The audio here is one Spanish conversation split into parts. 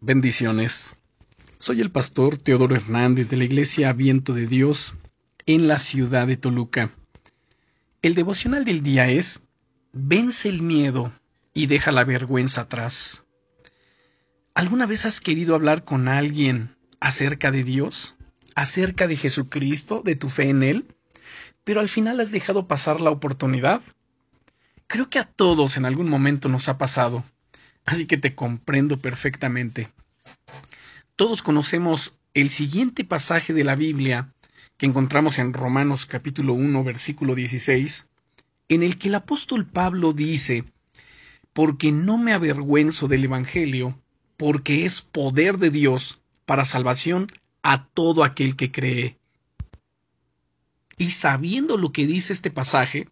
Bendiciones. Soy el pastor Teodoro Hernández de la Iglesia Viento de Dios en la ciudad de Toluca. El devocional del día es Vence el miedo y deja la vergüenza atrás. ¿Alguna vez has querido hablar con alguien acerca de Dios? ¿Acerca de Jesucristo, de tu fe en Él? Pero al final has dejado pasar la oportunidad. Creo que a todos en algún momento nos ha pasado así que te comprendo perfectamente. Todos conocemos el siguiente pasaje de la Biblia que encontramos en Romanos capítulo 1 versículo 16, en el que el apóstol Pablo dice, porque no me avergüenzo del Evangelio, porque es poder de Dios para salvación a todo aquel que cree. Y sabiendo lo que dice este pasaje,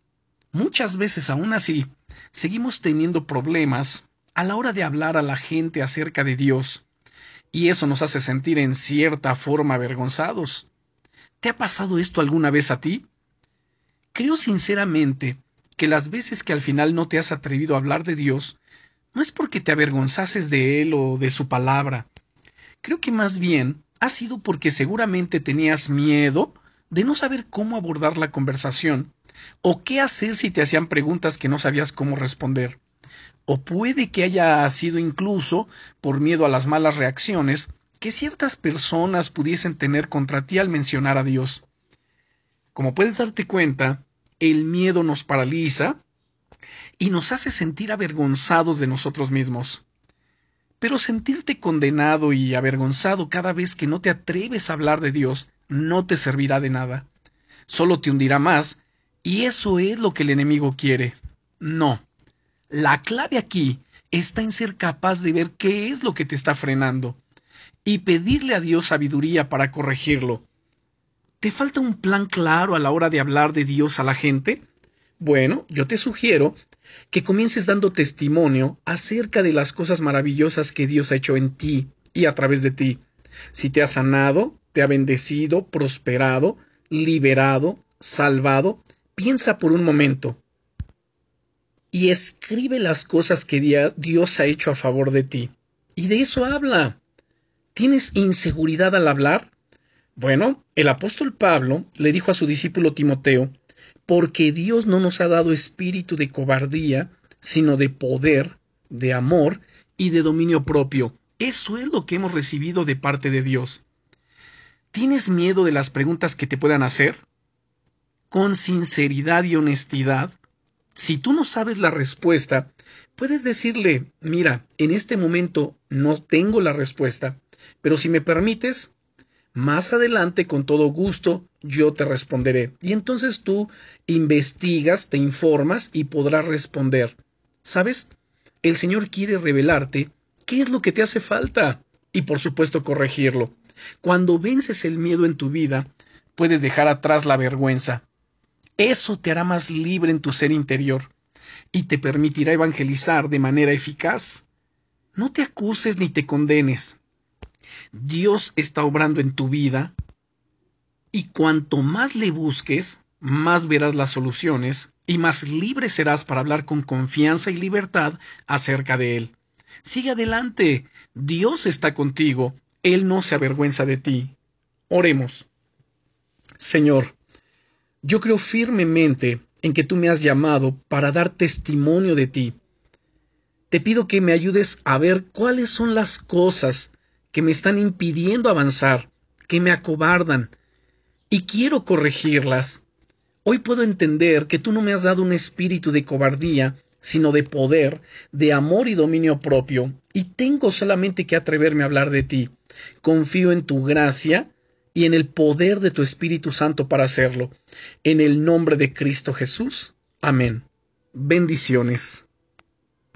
muchas veces aún así seguimos teniendo problemas a la hora de hablar a la gente acerca de Dios, y eso nos hace sentir en cierta forma avergonzados. ¿Te ha pasado esto alguna vez a ti? Creo sinceramente que las veces que al final no te has atrevido a hablar de Dios, no es porque te avergonzases de Él o de su palabra. Creo que más bien ha sido porque seguramente tenías miedo de no saber cómo abordar la conversación, o qué hacer si te hacían preguntas que no sabías cómo responder o puede que haya sido incluso por miedo a las malas reacciones que ciertas personas pudiesen tener contra ti al mencionar a Dios. Como puedes darte cuenta, el miedo nos paraliza y nos hace sentir avergonzados de nosotros mismos. Pero sentirte condenado y avergonzado cada vez que no te atreves a hablar de Dios no te servirá de nada. Solo te hundirá más, y eso es lo que el enemigo quiere. No, la clave aquí está en ser capaz de ver qué es lo que te está frenando y pedirle a Dios sabiduría para corregirlo. ¿Te falta un plan claro a la hora de hablar de Dios a la gente? Bueno, yo te sugiero que comiences dando testimonio acerca de las cosas maravillosas que Dios ha hecho en ti y a través de ti. Si te ha sanado, te ha bendecido, prosperado, liberado, salvado, piensa por un momento y escribe las cosas que Dios ha hecho a favor de ti. Y de eso habla. ¿Tienes inseguridad al hablar? Bueno, el apóstol Pablo le dijo a su discípulo Timoteo, porque Dios no nos ha dado espíritu de cobardía, sino de poder, de amor y de dominio propio. Eso es lo que hemos recibido de parte de Dios. ¿Tienes miedo de las preguntas que te puedan hacer? Con sinceridad y honestidad, si tú no sabes la respuesta, puedes decirle, mira, en este momento no tengo la respuesta, pero si me permites, más adelante, con todo gusto, yo te responderé. Y entonces tú investigas, te informas y podrás responder. ¿Sabes? El Señor quiere revelarte qué es lo que te hace falta y por supuesto corregirlo. Cuando vences el miedo en tu vida, puedes dejar atrás la vergüenza. Eso te hará más libre en tu ser interior y te permitirá evangelizar de manera eficaz. No te acuses ni te condenes. Dios está obrando en tu vida y cuanto más le busques, más verás las soluciones y más libre serás para hablar con confianza y libertad acerca de Él. Sigue adelante. Dios está contigo. Él no se avergüenza de ti. Oremos. Señor, yo creo firmemente en que tú me has llamado para dar testimonio de ti. Te pido que me ayudes a ver cuáles son las cosas que me están impidiendo avanzar, que me acobardan, y quiero corregirlas. Hoy puedo entender que tú no me has dado un espíritu de cobardía, sino de poder, de amor y dominio propio, y tengo solamente que atreverme a hablar de ti. Confío en tu gracia y en el poder de tu Espíritu Santo para hacerlo. En el nombre de Cristo Jesús. Amén. Bendiciones.